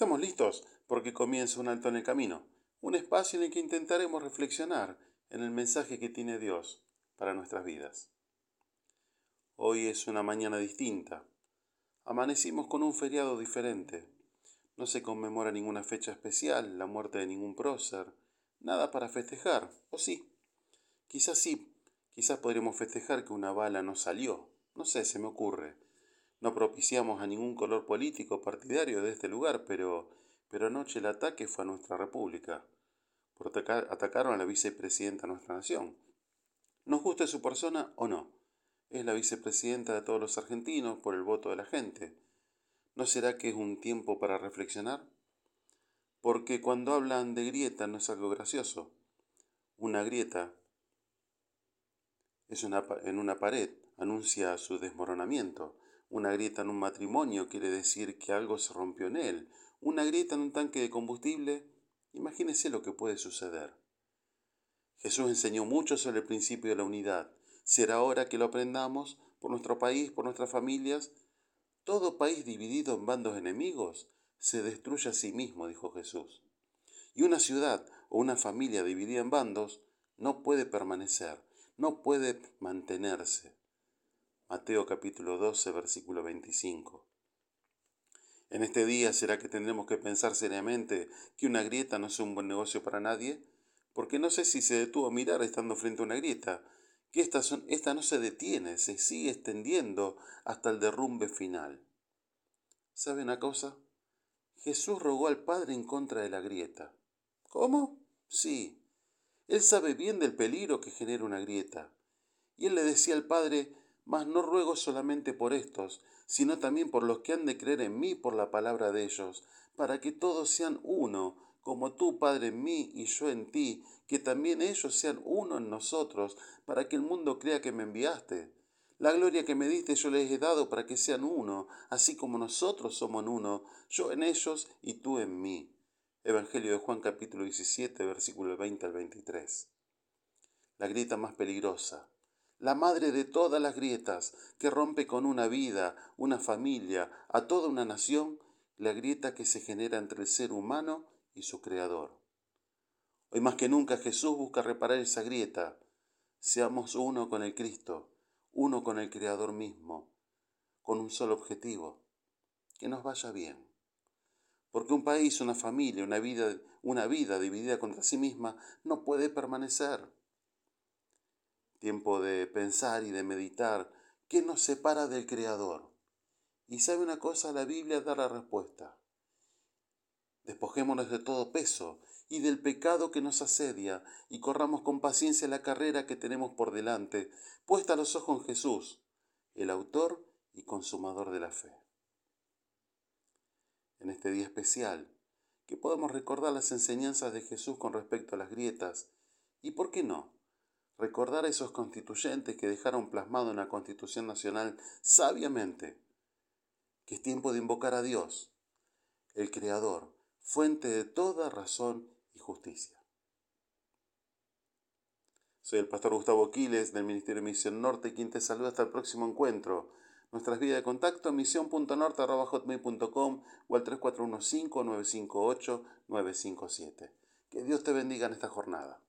Estamos listos porque comienza un alto en el camino, un espacio en el que intentaremos reflexionar en el mensaje que tiene Dios para nuestras vidas. Hoy es una mañana distinta. Amanecimos con un feriado diferente. No se conmemora ninguna fecha especial, la muerte de ningún prócer, nada para festejar, o sí. Quizás sí, quizás podremos festejar que una bala no salió, no sé, se me ocurre. No propiciamos a ningún color político partidario de este lugar, pero, pero anoche el ataque fue a nuestra república. Por atacar, atacaron a la vicepresidenta de nuestra nación. Nos guste su persona o no. Es la vicepresidenta de todos los argentinos por el voto de la gente. ¿No será que es un tiempo para reflexionar? Porque cuando hablan de grieta no es algo gracioso. Una grieta es una, en una pared, anuncia su desmoronamiento. Una grieta en un matrimonio quiere decir que algo se rompió en él. Una grieta en un tanque de combustible, imagínese lo que puede suceder. Jesús enseñó mucho sobre el principio de la unidad. Será hora que lo aprendamos por nuestro país, por nuestras familias. Todo país dividido en bandos enemigos se destruye a sí mismo, dijo Jesús. Y una ciudad o una familia dividida en bandos no puede permanecer, no puede mantenerse. Mateo capítulo 12, versículo 25. En este día será que tendremos que pensar seriamente que una grieta no es un buen negocio para nadie, porque no sé si se detuvo a mirar estando frente a una grieta, que esta, son, esta no se detiene, se sigue extendiendo hasta el derrumbe final. ¿Sabe una cosa? Jesús rogó al Padre en contra de la grieta. ¿Cómo? Sí. Él sabe bien del peligro que genera una grieta. Y él le decía al Padre, mas no ruego solamente por estos, sino también por los que han de creer en mí por la palabra de ellos, para que todos sean uno, como tú, Padre, en mí y yo en ti, que también ellos sean uno en nosotros, para que el mundo crea que me enviaste. La gloria que me diste yo les he dado para que sean uno, así como nosotros somos uno, yo en ellos y tú en mí. Evangelio de Juan capítulo 17, versículo 20 al 23. La grieta más peligrosa, la madre de todas las grietas, que rompe con una vida, una familia, a toda una nación, la grieta que se genera entre el ser humano y su creador. Hoy más que nunca Jesús busca reparar esa grieta. Seamos uno con el Cristo, uno con el Creador mismo, con un solo objetivo, que nos vaya bien. Porque un país, una familia, una vida, una vida dividida contra sí misma no puede permanecer tiempo de pensar y de meditar, ¿qué nos separa del Creador? Y sabe una cosa, la Biblia da la respuesta. Despojémonos de todo peso y del pecado que nos asedia y corramos con paciencia la carrera que tenemos por delante, puesta los ojos en Jesús, el autor y consumador de la fe. En este día especial, que podamos recordar las enseñanzas de Jesús con respecto a las grietas y, ¿por qué no?, recordar a esos constituyentes que dejaron plasmado en la Constitución Nacional sabiamente que es tiempo de invocar a Dios, el Creador, fuente de toda razón y justicia. Soy el pastor Gustavo Quiles del Ministerio de Misión Norte, quien te saluda hasta el próximo encuentro. Nuestras vías de contacto misión.norte.com o al 3415-958-957. Que Dios te bendiga en esta jornada.